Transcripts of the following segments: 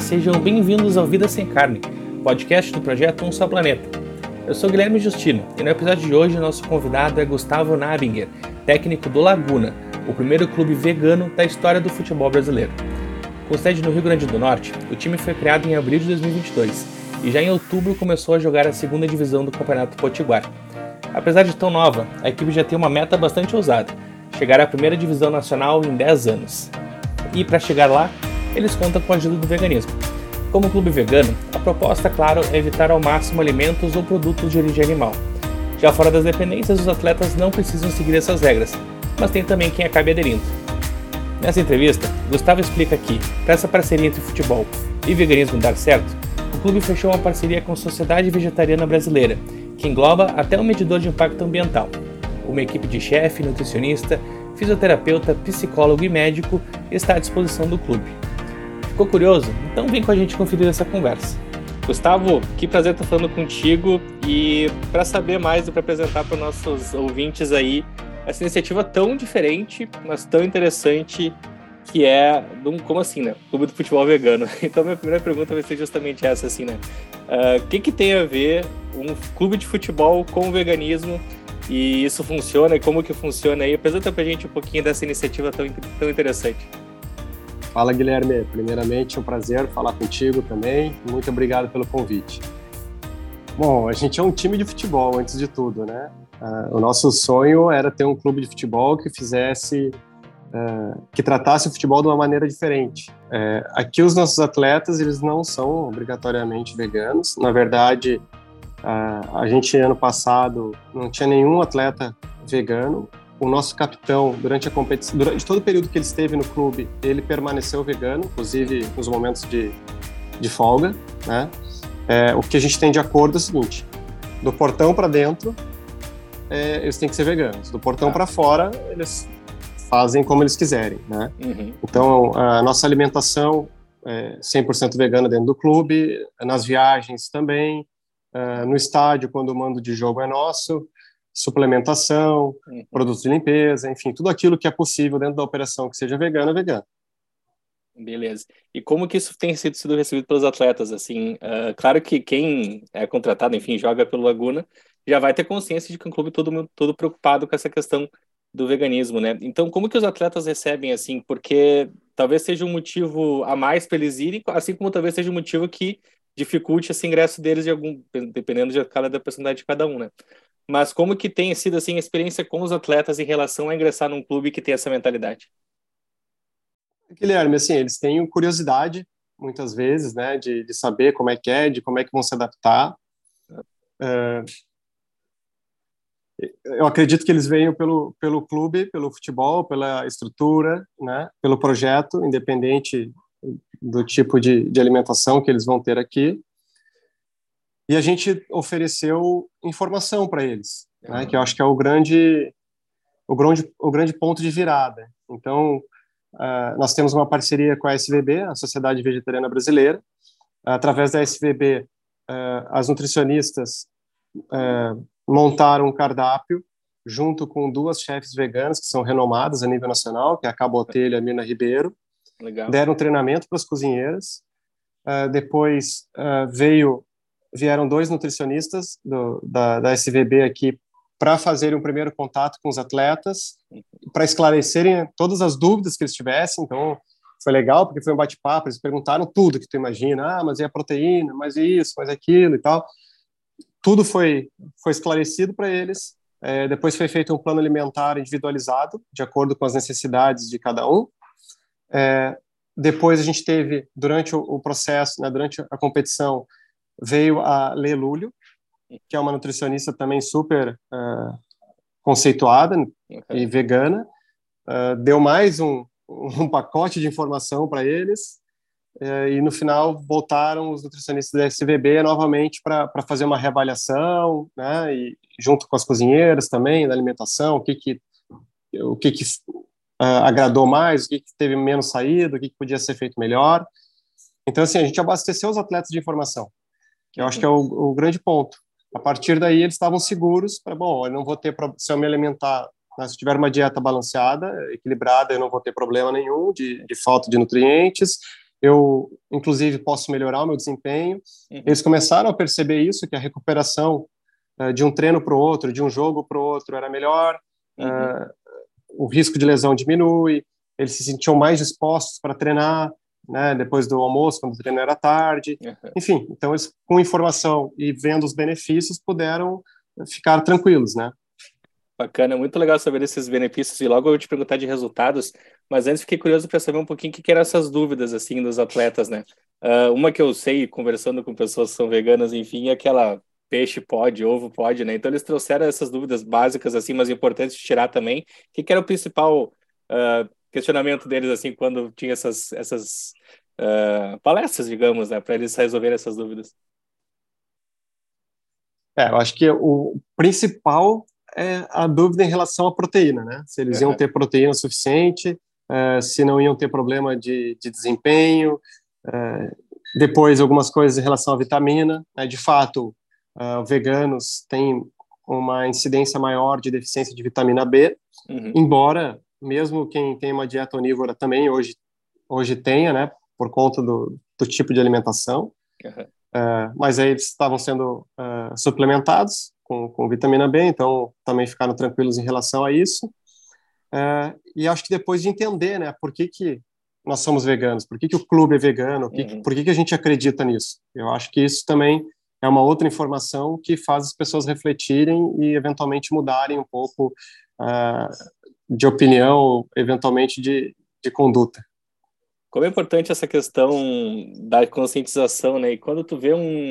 Sejam bem-vindos ao Vida Sem Carne, podcast do projeto Um Só Planeta. Eu sou Guilherme Justino e no episódio de hoje nosso convidado é Gustavo Nabinger, técnico do Laguna, o primeiro clube vegano da história do futebol brasileiro. Com sede no Rio Grande do Norte, o time foi criado em abril de 2022 e já em outubro começou a jogar a segunda divisão do Campeonato Potiguar. Apesar de tão nova, a equipe já tem uma meta bastante ousada: chegar à primeira divisão nacional em 10 anos. E para chegar lá, eles contam com a ajuda do veganismo. Como clube vegano, a proposta, claro, é evitar ao máximo alimentos ou produtos de origem animal. Já fora das dependências, os atletas não precisam seguir essas regras, mas tem também quem acabe aderindo. Nessa entrevista, Gustavo explica que, para essa parceria entre futebol e veganismo dar certo, o clube fechou uma parceria com a Sociedade Vegetariana Brasileira, que engloba até um medidor de impacto ambiental, uma equipe de chefe, nutricionista, fisioterapeuta, psicólogo e médico está à disposição do clube. Ficou curioso? Então vem com a gente conferir essa conversa. Gustavo, que prazer estar falando contigo e para saber mais e para apresentar para os nossos ouvintes aí essa iniciativa tão diferente, mas tão interessante que é um, como assim, né? Clube do futebol vegano. Então minha primeira pergunta vai ser justamente essa, assim, né? Uh, o que que tem a ver um clube de futebol com o veganismo e isso funciona e como que funciona aí? Apresenta pra gente um pouquinho dessa iniciativa tão, tão interessante. Fala, Guilherme. Primeiramente, é um prazer falar contigo também. Muito obrigado pelo convite. Bom, a gente é um time de futebol, antes de tudo, né? Uh, o nosso sonho era ter um clube de futebol que fizesse, uh, que tratasse o futebol de uma maneira diferente. Uh, aqui, os nossos atletas, eles não são obrigatoriamente veganos. Na verdade, a gente, ano passado, não tinha nenhum atleta vegano o nosso capitão, durante a competição, durante todo o período que ele esteve no clube, ele permaneceu vegano, inclusive nos momentos de, de folga, né? É, o que a gente tem de acordo é o seguinte: do portão para dentro, é, eles têm que ser veganos. Do portão para fora, eles fazem como eles quiserem, né? Uhum. Então, a nossa alimentação é 100% vegana dentro do clube, nas viagens também, uh, no estádio, quando o mando de jogo é nosso, suplementação, uhum. produtos de limpeza, enfim, tudo aquilo que é possível dentro da operação que seja vegana, vegano. Beleza. E como que isso tem sido, sido recebido pelos atletas? Assim, uh, claro que quem é contratado, enfim, joga pelo Laguna, já vai ter consciência de que é um clube todo todo preocupado com essa questão do veganismo, né? Então, como que os atletas recebem assim? Porque talvez seja um motivo a mais para eles irem, assim como talvez seja um motivo que dificulte esse ingresso deles de algum, dependendo de cada da personalidade de cada um, né? Mas como que tem sido assim a experiência com os atletas em relação a ingressar num clube que tem essa mentalidade? Guilherme, assim, eles têm curiosidade muitas vezes, né, de, de saber como é que é, de como é que vão se adaptar. É, eu acredito que eles venham pelo pelo clube, pelo futebol, pela estrutura, né, pelo projeto, independente do tipo de, de alimentação que eles vão ter aqui e a gente ofereceu informação para eles, uhum. né, que eu acho que é o grande, o grande, o grande ponto de virada. Então, uh, nós temos uma parceria com a SVB, a Sociedade Vegetariana Brasileira. Uh, através da SVB, uh, ah, as nutricionistas montaram um cardápio junto com duas chefes veganas que são renomadas a nível nacional, que é a Cabotelha e a Mina Ribeiro. Legal. Deram treinamento para as cozinheiras. depois veio vieram dois nutricionistas do, da, da SVB aqui para fazerem um primeiro contato com os atletas, para esclarecerem todas as dúvidas que eles tivessem. Então, foi legal, porque foi um bate-papo, eles perguntaram tudo que tu imagina. Ah, mas e a proteína? Mas isso, mas aquilo e tal. Tudo foi, foi esclarecido para eles. É, depois foi feito um plano alimentar individualizado, de acordo com as necessidades de cada um. É, depois a gente teve, durante o, o processo, né, durante a competição, veio a Lê Lúlio, que é uma nutricionista também super uh, conceituada okay. e vegana, uh, deu mais um, um pacote de informação para eles, uh, e no final voltaram os nutricionistas da SVB novamente para fazer uma reavaliação, né, e junto com as cozinheiras também, da alimentação, o que que, o que, que agradou mais, o que, que teve menos saído, o que, que podia ser feito melhor. Então, assim, a gente abasteceu os atletas de informação, eu acho que é o, o grande ponto. A partir daí, eles estavam seguros para, bom, eu não vou ter, se eu me alimentar, né, se tiver uma dieta balanceada, equilibrada, eu não vou ter problema nenhum de, de falta de nutrientes, eu, inclusive, posso melhorar o meu desempenho. Uhum. Eles começaram a perceber isso, que a recuperação uh, de um treino para o outro, de um jogo para o outro, era melhor, uhum. uh, o risco de lesão diminui, eles se sentiam mais dispostos para treinar, né, depois do almoço, quando o treino era tarde. Uhum. Enfim, então eles, com informação e vendo os benefícios, puderam ficar tranquilos, né? Bacana, muito legal saber esses benefícios e logo eu vou te perguntar de resultados, mas antes fiquei curioso para saber um pouquinho o que, que eram essas dúvidas assim dos atletas, né? Uh, uma que eu sei conversando com pessoas que são veganas, enfim, é aquela peixe pode, ovo pode, né? Então eles trouxeram essas dúvidas básicas assim, mas importantes de tirar também. O que, que era o principal uh, questionamento deles assim quando tinha essas essas uh, palestras, digamos, né, para eles resolverem essas dúvidas? É, eu acho que o principal é a dúvida em relação à proteína, né? Se eles iam ter proteína suficiente, uh, se não iam ter problema de, de desempenho, uh, depois algumas coisas em relação à vitamina. Né? De fato, uh, veganos têm uma incidência maior de deficiência de vitamina B, uhum. embora mesmo quem tem uma dieta onívora também hoje hoje tenha, né? por conta do, do tipo de alimentação. Uhum. Uh, mas aí eles estavam sendo uh, suplementados com, com, vitamina B, então também ficaram tranquilos em relação a isso. Uh, e acho que depois de entender, né, por que, que nós somos veganos, por que, que o clube é vegano, uhum. por que, que a gente acredita nisso. Eu acho que isso também é uma outra informação que faz as pessoas refletirem e eventualmente mudarem um pouco de opinião, eventualmente de, de conduta como é importante essa questão da conscientização, né? E quando tu vê um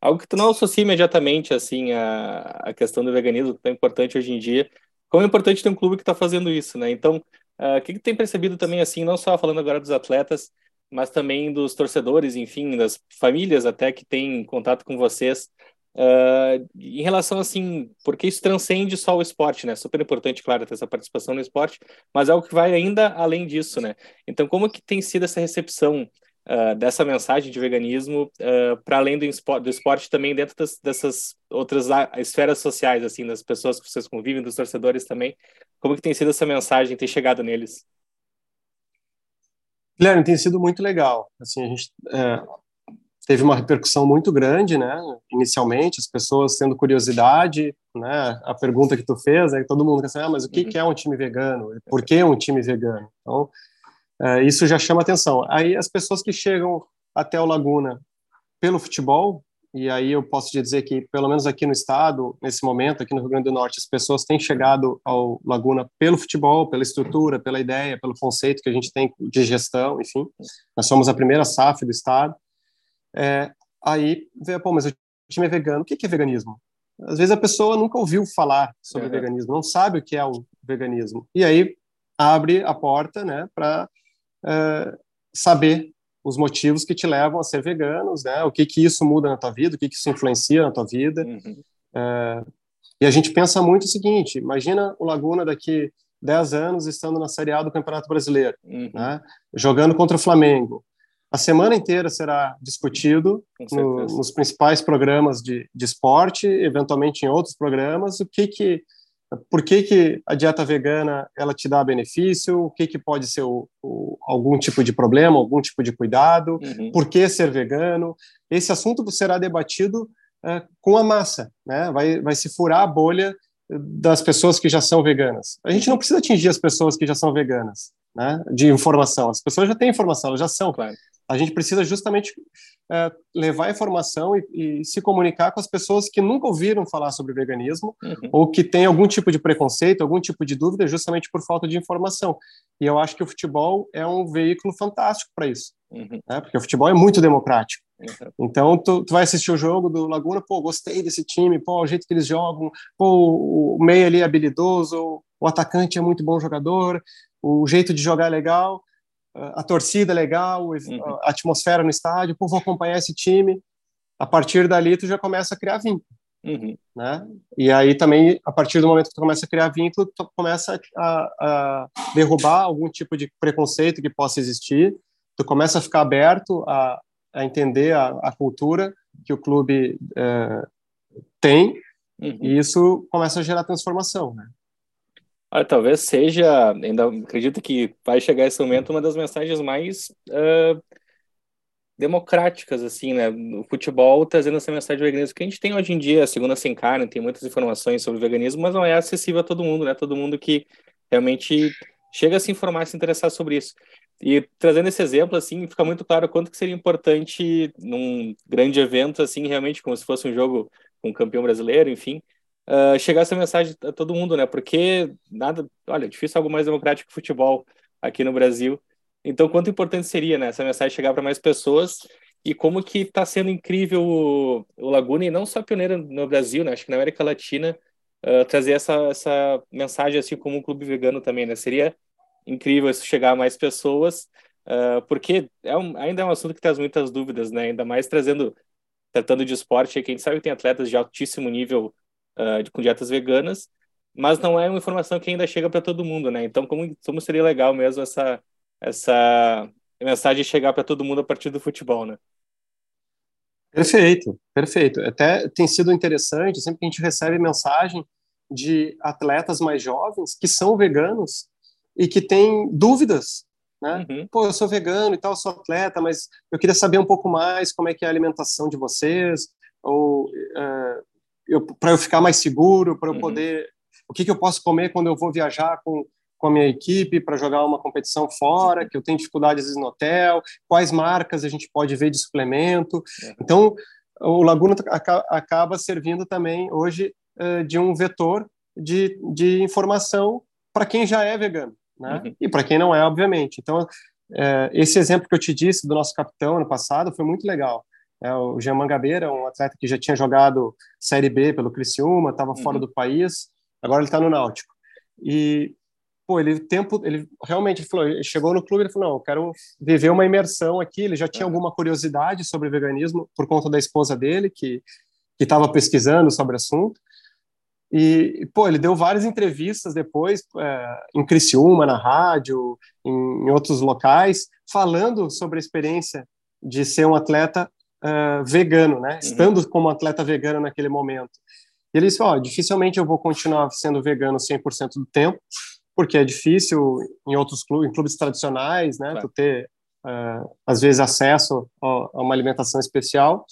algo que tu não associa imediatamente assim a, a questão do veganismo, que é importante hoje em dia, como é importante ter um clube que está fazendo isso, né? Então, uh, o que, que tem percebido também assim, não só falando agora dos atletas, mas também dos torcedores, enfim, das famílias até que têm contato com vocês, Uh, em relação assim, porque isso transcende só o esporte, né? Super importante, claro, ter essa participação no esporte, mas é algo que vai ainda além disso, né? Então, como que tem sido essa recepção uh, dessa mensagem de veganismo uh, para além do esporte, do esporte também dentro das, dessas outras esferas sociais, assim, das pessoas que vocês convivem, dos torcedores também? Como que tem sido essa mensagem ter chegado neles? Guilherme, tem sido muito legal. Assim, a gente é, teve uma repercussão muito grande, né? Inicialmente, as pessoas tendo curiosidade, né? A pergunta que tu fez, é que todo mundo quer saber, ah, mas o que, uhum. que é um time vegano? Por que um time vegano? Então, é, isso já chama atenção. Aí, as pessoas que chegam até o Laguna pelo futebol, e aí eu posso te dizer que, pelo menos aqui no estado, nesse momento, aqui no Rio Grande do Norte, as pessoas têm chegado ao Laguna pelo futebol, pela estrutura, pela ideia, pelo conceito que a gente tem de gestão, enfim. Nós somos a primeira SAF do estado. É, aí vê, pô, mas o time é vegano. O que é veganismo? Às vezes a pessoa nunca ouviu falar sobre uhum. veganismo, não sabe o que é o veganismo. E aí abre a porta, né, para é, saber os motivos que te levam a ser veganos, né? O que que isso muda na tua vida, o que que isso influencia na tua vida. Uhum. É, e a gente pensa muito o seguinte: imagina o Laguna daqui 10 anos estando na Série A do Campeonato Brasileiro, uhum. né? Jogando contra o Flamengo, a semana inteira será discutido no, nos principais programas de, de esporte, eventualmente em outros programas, o que que, por que que a dieta vegana ela te dá benefício, o que que pode ser o, o, algum tipo de problema, algum tipo de cuidado, uhum. por que ser vegano. Esse assunto será debatido é, com a massa, né? Vai, vai se furar a bolha das pessoas que já são veganas. A gente não precisa atingir as pessoas que já são veganas, né? De informação. As pessoas já têm informação, elas já são. Claro. A gente precisa justamente é, levar informação e, e, se comunicar com as pessoas que nunca ouviram falar sobre veganismo uhum. ou que têm algum tipo de preconceito, algum tipo de dúvida, justamente por falta de informação. E eu acho que o futebol é um veículo fantástico para isso, uhum. né? porque o futebol é muito democrático. Uhum. Então, tu, tu, vai assistir o jogo do Laguna, pô, gostei desse time, pô, o jeito que eles jogam, pô, o meio ali é habilidoso, o atacante é muito bom jogador, o jeito de jogar é legal, a torcida é legal, uhum. a atmosfera no estádio, pô, vou acompanhar esse time. A partir dali, tu já começa a criar vínculo. Uhum. Né? E aí também, a partir do momento que tu começa a criar vínculo, tu começa a, a derrubar algum tipo de preconceito que possa existir, tu começa a ficar aberto a, a entender a, a cultura que o clube é, tem, uhum. e isso começa a gerar transformação, né? Olha, talvez seja, ainda acredito que vai chegar esse momento, uma das mensagens mais uh, democráticas, assim, né? O futebol trazendo essa mensagem do veganismo que a gente tem hoje em dia, a segunda sem carne, tem muitas informações sobre veganismo, mas não é acessível a todo mundo, né? Todo mundo que realmente chega a se informar, se interessar sobre isso. E trazendo esse exemplo, assim, fica muito claro quanto que seria importante num grande evento, assim, realmente como se fosse um jogo com um campeão brasileiro, enfim, uh, chegar essa mensagem a todo mundo, né? Porque nada, olha, difícil algo mais democrático que futebol aqui no Brasil. Então, quanto importante seria, né, essa mensagem chegar para mais pessoas e como que está sendo incrível o, o, Laguna e não só pioneiro no Brasil, né? Acho que na América Latina uh, trazer essa, essa mensagem assim como um clube vegano também, né? Seria incrível isso chegar a mais pessoas, uh, porque é um, ainda é um assunto que traz muitas dúvidas, né? Ainda mais trazendo tratando de esporte, que a gente sabe tem atletas de altíssimo nível uh, com dietas veganas, mas não é uma informação que ainda chega para todo mundo, né? Então, como, como seria legal mesmo essa, essa mensagem chegar para todo mundo a partir do futebol, né? Perfeito, perfeito. Até tem sido interessante, sempre que a gente recebe mensagem de atletas mais jovens que são veganos e que têm dúvidas, né? Uhum. Pô, eu sou vegano e tal, sou atleta, mas eu queria saber um pouco mais como é que é a alimentação de vocês, ou uh, para eu ficar mais seguro, para eu uhum. poder. O que, que eu posso comer quando eu vou viajar com, com a minha equipe para jogar uma competição fora, que eu tenho dificuldade às vezes no hotel, quais marcas a gente pode ver de suplemento. Uhum. Então, o Laguna acaba servindo também hoje uh, de um vetor de, de informação para quem já é vegano, né? Uhum. E para quem não é, obviamente. Então, uh, esse exemplo que eu te disse do nosso capitão no passado foi muito legal. É, o Jean Mangabeira, um atleta que já tinha jogado Série B pelo Criciúma, estava uhum. fora do país, agora ele está no Náutico. E, pô, ele tempo, ele realmente ele falou, ele chegou no clube, ele falou, não, eu quero viver uma imersão aqui. Ele já tinha uhum. alguma curiosidade sobre veganismo por conta da esposa dele, que que estava pesquisando sobre o assunto. E, pô, ele deu várias entrevistas depois, é, em Criciúma, na rádio, em, em outros locais, falando sobre a experiência de ser um atleta uh, vegano, né? Uhum. Estando como atleta vegano naquele momento. E ele disse, ó, oh, dificilmente eu vou continuar sendo vegano 100% do tempo, porque é difícil em outros clubes, em clubes tradicionais, né, claro. tu ter uh, às vezes acesso a, uma alimentação especial.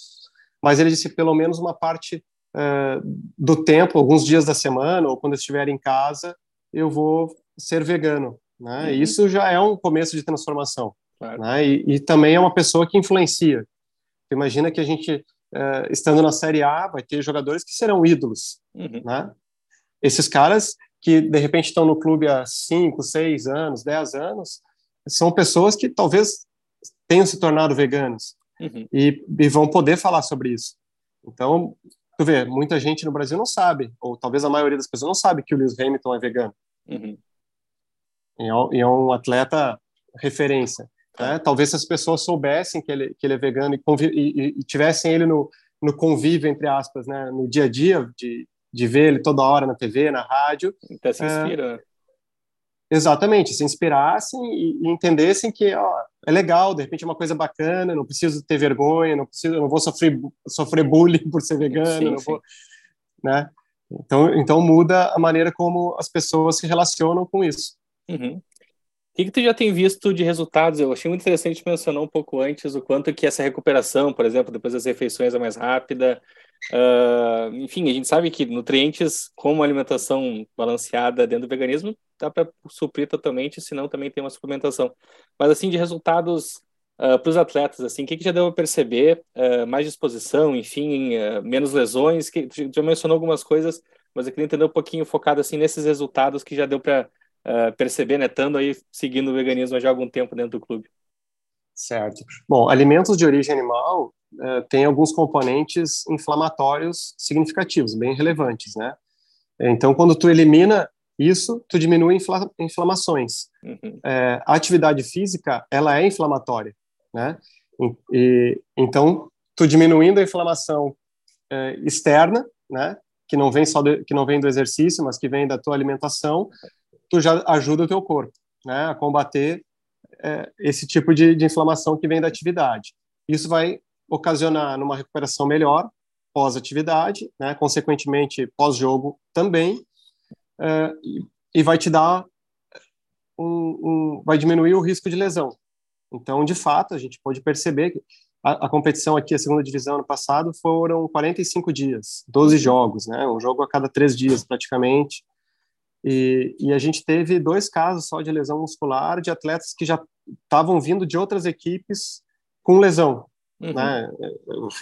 Mas ele disse pelo menos uma parte uh, do tempo, alguns dias da semana ou quando eu estiver em casa, eu vou ser vegano, né? Uhum. Isso já é um começo de transformação. Claro. Né? E, e, também é uma pessoa que influencia. Imagina que a gente, uh, estando na Série A, vai ter jogadores que serão ídolos, uhum. né? Esses caras que, de repente, estão no clube há 5, 6 anos, 10 anos, são pessoas que talvez tenham se tornado veganos uhum. e, e, vão poder falar sobre isso. Então, tu vê, muita gente no Brasil não sabe, ou talvez a maioria das pessoas não sabe que o Lewis Hamilton é vegano. Uhum. E, é, e é um atleta referência. Né? Talvez se as pessoas soubessem que ele, que ele é vegano e, e, e, tivessem ele no, no convívio, entre aspas, né? no dia a dia, de, de ver ele toda hora na TV, na rádio. Então se inspira. É, exatamente, se inspirassem e, e, entendessem que ó, é legal, de repente é uma coisa bacana, não preciso ter vergonha, não preciso, não vou sofrer, sofrer bullying por ser vegano, sim, não sim. vou, né? Então, então muda a maneira como as pessoas se relacionam com isso. Uhum que, que tu já tem visto de resultados? Eu achei muito interessante mencionar um pouco antes o quanto que essa recuperação, por exemplo, depois das refeições é mais rápida. Uh, enfim, a gente sabe que nutrientes, como alimentação balanceada dentro do veganismo, dá para suprir totalmente, senão também tem uma suplementação. Mas assim, de resultados uh, para os atletas, assim, o que, que já deu a perceber? Uh, mais disposição, enfim, menos lesões, que já mencionou algumas coisas, mas eu queria entender um pouquinho focado, assim, nesses resultados que já deu para perceber, né, estando aí seguindo o veganismo já há algum tempo dentro do clube. Certo. Bom, alimentos de origem animal têm alguns componentes inflamatórios significativos, bem relevantes, né? Então, quando tu elimina isso, tu diminui infla inflamações. Uhum. É, a atividade física, ela é inflamatória, né? E, e então, tu diminuindo a inflamação é, externa, né? Que não vem só do, que não vem do exercício, mas que vem da tua alimentação, tu já ajuda o teu corpo, né? A combater é, esse tipo de, de inflamação que vem da atividade. Isso vai ocasionar numa recuperação melhor pós-atividade, né? Consequentemente, pós-jogo também, é, e vai te dar um, um, vai diminuir o risco de lesão. Então, de fato, a gente pode perceber que a, a, competição aqui, a segunda divisão ano passado, foram 45 dias, 12 jogos, né? Um jogo a cada três dias, praticamente. E, e a gente teve dois casos só de lesão muscular de atletas que já estavam vindo de outras equipes com lesão. Uhum. Né?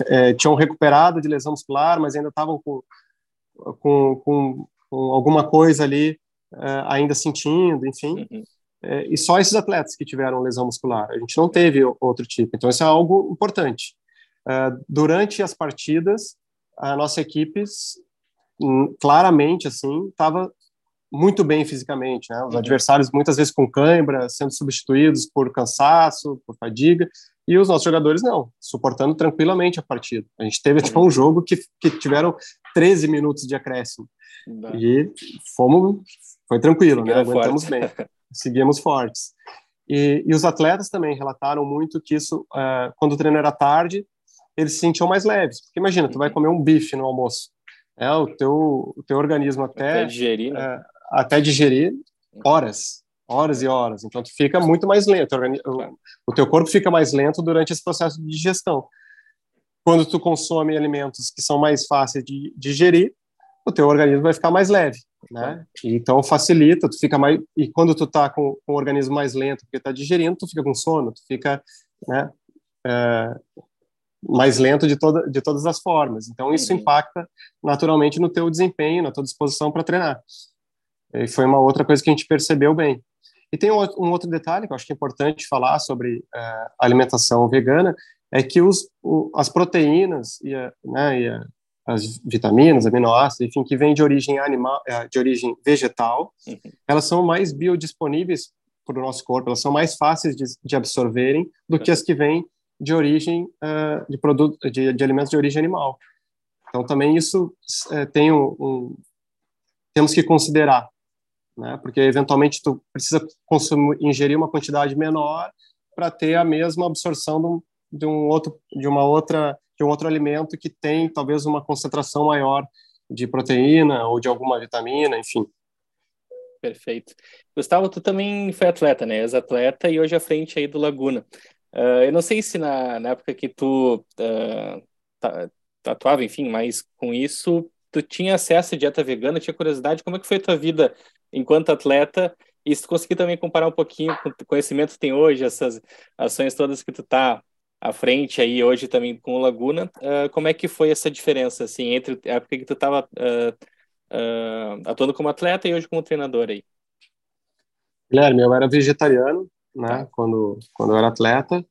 É, tinham recuperado de lesão muscular, mas ainda estavam com, com, com com alguma coisa ali uh, ainda sentindo, enfim. Uhum. É, e só esses atletas que tiveram lesão muscular. A gente não teve outro tipo. Então, isso é algo importante. Uh, durante as partidas, a nossa equipe, claramente, assim, estava muito bem fisicamente, né? Os uhum. adversários muitas vezes com cãibra, sendo substituídos por cansaço, por fadiga, e os nossos jogadores não, suportando tranquilamente a partida. A gente teve até um jogo que, que tiveram 13 minutos de acréscimo. E fomos, foi tranquilo, né? Aguentamos forte. bem, seguimos fortes. E, e, os atletas também relataram muito que isso, uh, quando o treino era tarde, eles se sentiam mais leves. Porque imagina, tu vai uhum. comer um bife no almoço, é o teu, o teu organismo até, até digerir, né? Até digerir horas, horas e horas. Então tu fica muito mais lento, o, teu corpo fica mais lento durante esse processo de digestão. Quando tu consome alimentos que são mais fáceis de digerir, o teu organismo vai ficar mais leve, né? Então facilita, tu fica mais e quando tu tá com, com o organismo mais lento porque tá digerindo, tu fica com sono, tu fica, né? É, mais lento de toda de todas as formas. Então isso impacta naturalmente no teu desempenho, na tua disposição para treinar. E foi uma outra coisa que a gente percebeu bem. E tem um, outro detalhe que eu acho que é importante falar sobre uh, alimentação vegana, é que os, o, as proteínas e, a, né, e a, as vitaminas, aminoácidos, enfim, que vêm de origem animal, é, de origem vegetal, uhum. elas são mais biodisponíveis para o nosso corpo, elas são mais fáceis de, de absorverem do que as que vêm de origem uh, de produto de, de, alimentos de origem animal. Então também isso uh, tem um, um, temos que considerar, né? Porque eventualmente tu precisa consumir, ingerir uma quantidade menor para ter a mesma absorção de um, de um outro de uma outra que um outro alimento que tem talvez uma concentração maior de proteína ou de alguma vitamina, enfim. Perfeito. Gustavo, tu também foi atleta, né? Ex-atleta e hoje à frente aí do Laguna. Uh, eu não sei se na, na época que tu uh, atuava, enfim, mais com isso, tu tinha acesso à dieta vegana, tinha curiosidade, como é que foi a tua vida enquanto atleta e se tu conseguir também comparar um pouquinho com o conhecimento que tem hoje, essas ações todas que tu tá à frente aí hoje também com o Laguna, uh, como é que foi essa diferença, assim, entre a época que tu estava uh, uh, atuando como atleta e hoje como treinador aí? Guilherme, eu era vegetariano, né, quando, quando eu era atleta,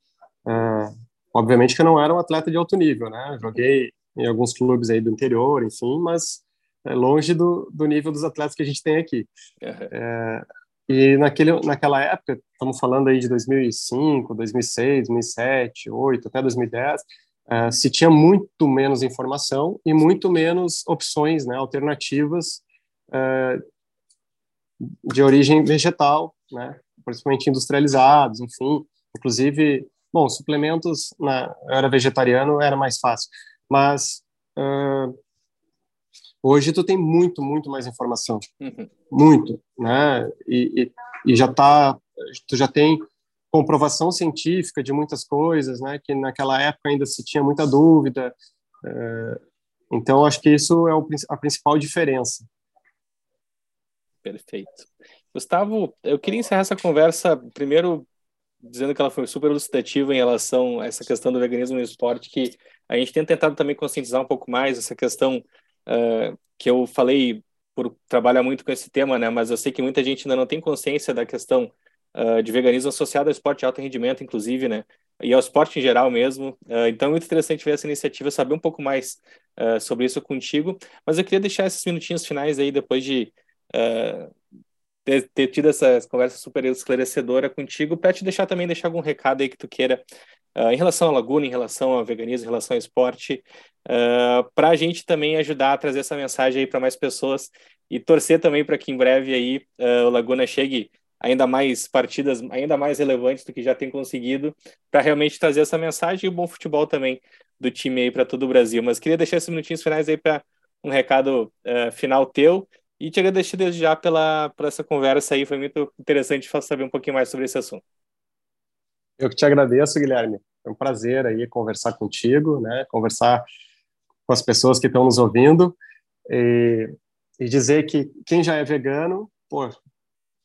obviamente que eu não era um atleta de alto nível, né, joguei em alguns clubes aí do interior, enfim, mas é longe do, do nível dos atletas que a gente tem aqui. Uhum. É, e naquele, naquela época, estamos falando aí de 2005, 2006, 2007, 2008, até 2010, uh, se tinha muito menos informação e muito menos opções né, alternativas uh, de origem vegetal, né, principalmente industrializados, enfim. Inclusive, bom, suplementos, na, eu era vegetariano, era mais fácil. Mas uh, Hoje tu tem muito, muito mais informação, uhum. muito, né? E, e, e já tá, tu já tem comprovação científica de muitas coisas, né? Que naquela época ainda se tinha muita dúvida. É, então acho que isso é a principal diferença. Perfeito. Gustavo, eu queria encerrar essa conversa primeiro dizendo que ela foi super elucidativa em relação a essa questão do veganismo no esporte, que a gente tem tentado também conscientizar um pouco mais essa questão uh, que eu falei por trabalhar muito com esse tema, né? Mas eu sei que muita gente ainda não tem consciência da questão uh, de veganismo associado ao esporte de alto rendimento, inclusive, né? E ao esporte em geral mesmo. Uh, então é muito interessante ver essa iniciativa, saber um pouco mais uh, sobre isso contigo. Mas eu queria deixar esses minutinhos finais aí, depois de ter, ter, tido essa conversa super esclarecedora contigo, para te deixar também deixar algum recado aí que tu queira Uh, em relação à Laguna, em relação ao veganismo, em relação ao esporte, uh, para a gente também ajudar a trazer essa mensagem aí para mais pessoas e torcer também para que em breve aí uh, o Laguna chegue ainda mais partidas, ainda mais relevantes do que já tem conseguido, para realmente trazer essa mensagem e o bom futebol também do time aí para todo o Brasil. Mas queria deixar esses minutinhos finais aí para um recado final teu e te agradecer desde já pela, por essa conversa aí, foi muito interessante saber um pouquinho mais sobre esse assunto. Eu que te agradeço, Guilherme. É um prazer aí conversar contigo, né? Conversar com as pessoas que estão nos ouvindo e, e dizer que quem já é vegano, pô,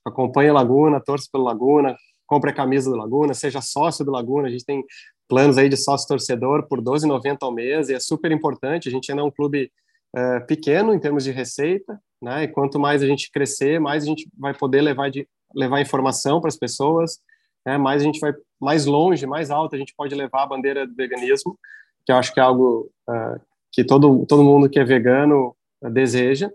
acompanha Laguna, torce pelo Laguna, compre a camisa do Laguna, seja sócio do Laguna. A gente tem planos aí de sócio torcedor por 12,90 ao mês e é super importante. A gente ainda é um clube é, pequeno em termos de receita, né? E quanto mais a gente crescer, mais a gente vai poder levar de levar informação para as pessoas, né? mais a gente vai mais longe, mais alto, a gente pode levar a bandeira do veganismo, que eu acho que é algo uh, que todo, todo mundo que é vegano uh, deseja.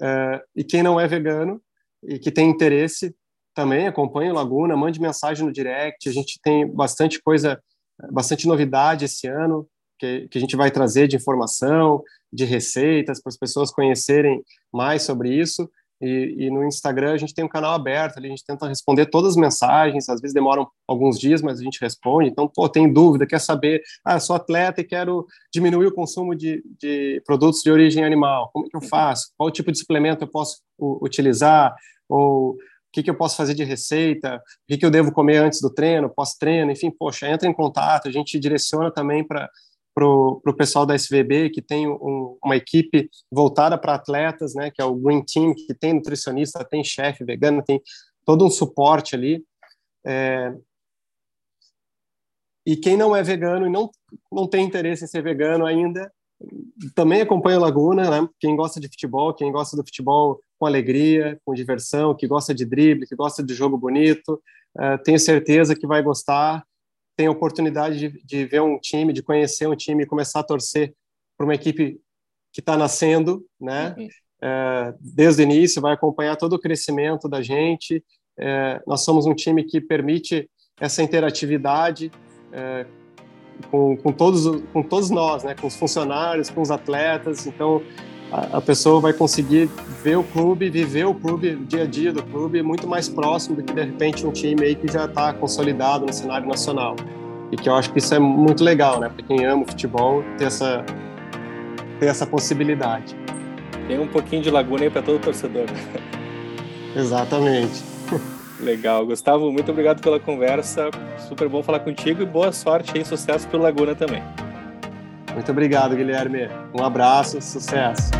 Uh, e quem não é vegano e que tem interesse também acompanhe o Laguna, mande mensagem no direct. A gente tem bastante coisa, bastante novidade esse ano que, que a gente vai trazer de informação, de receitas para as pessoas conhecerem mais sobre isso. E, e, no Instagram a gente tem um canal aberto, ali a gente tenta responder todas as mensagens, às vezes demoram alguns dias, mas a gente responde. Então, pô, tem dúvida, quer saber, ah, sou atleta e quero diminuir o consumo de, de produtos de origem animal, como que eu faço? Qual tipo de suplemento eu posso utilizar? Ou o que, que eu posso fazer de receita? O que, que eu devo comer antes do treino, pós-treino? Enfim, poxa, entra em contato, a gente direciona também para para o pessoal da SVB, que tem um, uma equipe voltada para atletas, né, que é o Green Team, que tem nutricionista, tem chefe vegano, tem todo um suporte ali. É... E quem não é vegano e não, não tem interesse em ser vegano ainda, também acompanha o Laguna, né? Quem gosta de futebol, quem gosta do futebol com alegria, com diversão, que gosta de drible, que gosta de jogo bonito, uh, tenho certeza que vai gostar tem a oportunidade de, de ver um time, de conhecer um time e começar a torcer para uma equipe que está nascendo, né? Uhum. É, desde o início, vai acompanhar todo o crescimento da gente. É, nós somos um time que permite essa interatividade é, com, com, todos, com todos nós, né? com os funcionários, com os atletas. Então, a, a, pessoa vai conseguir ver o clube, viver o clube, o dia a dia do clube, muito mais próximo do que, de repente, um time aí que já está consolidado no cenário nacional. E que eu acho que isso é muito legal, né? Para quem ama o futebol, ter essa, ter essa possibilidade. Tem um pouquinho de laguna aí para todo torcedor. Exatamente. Legal. Gustavo, muito obrigado pela conversa. Super bom falar contigo e boa sorte e sucesso pelo Laguna também. Muito obrigado, Guilherme. Um abraço, sucesso.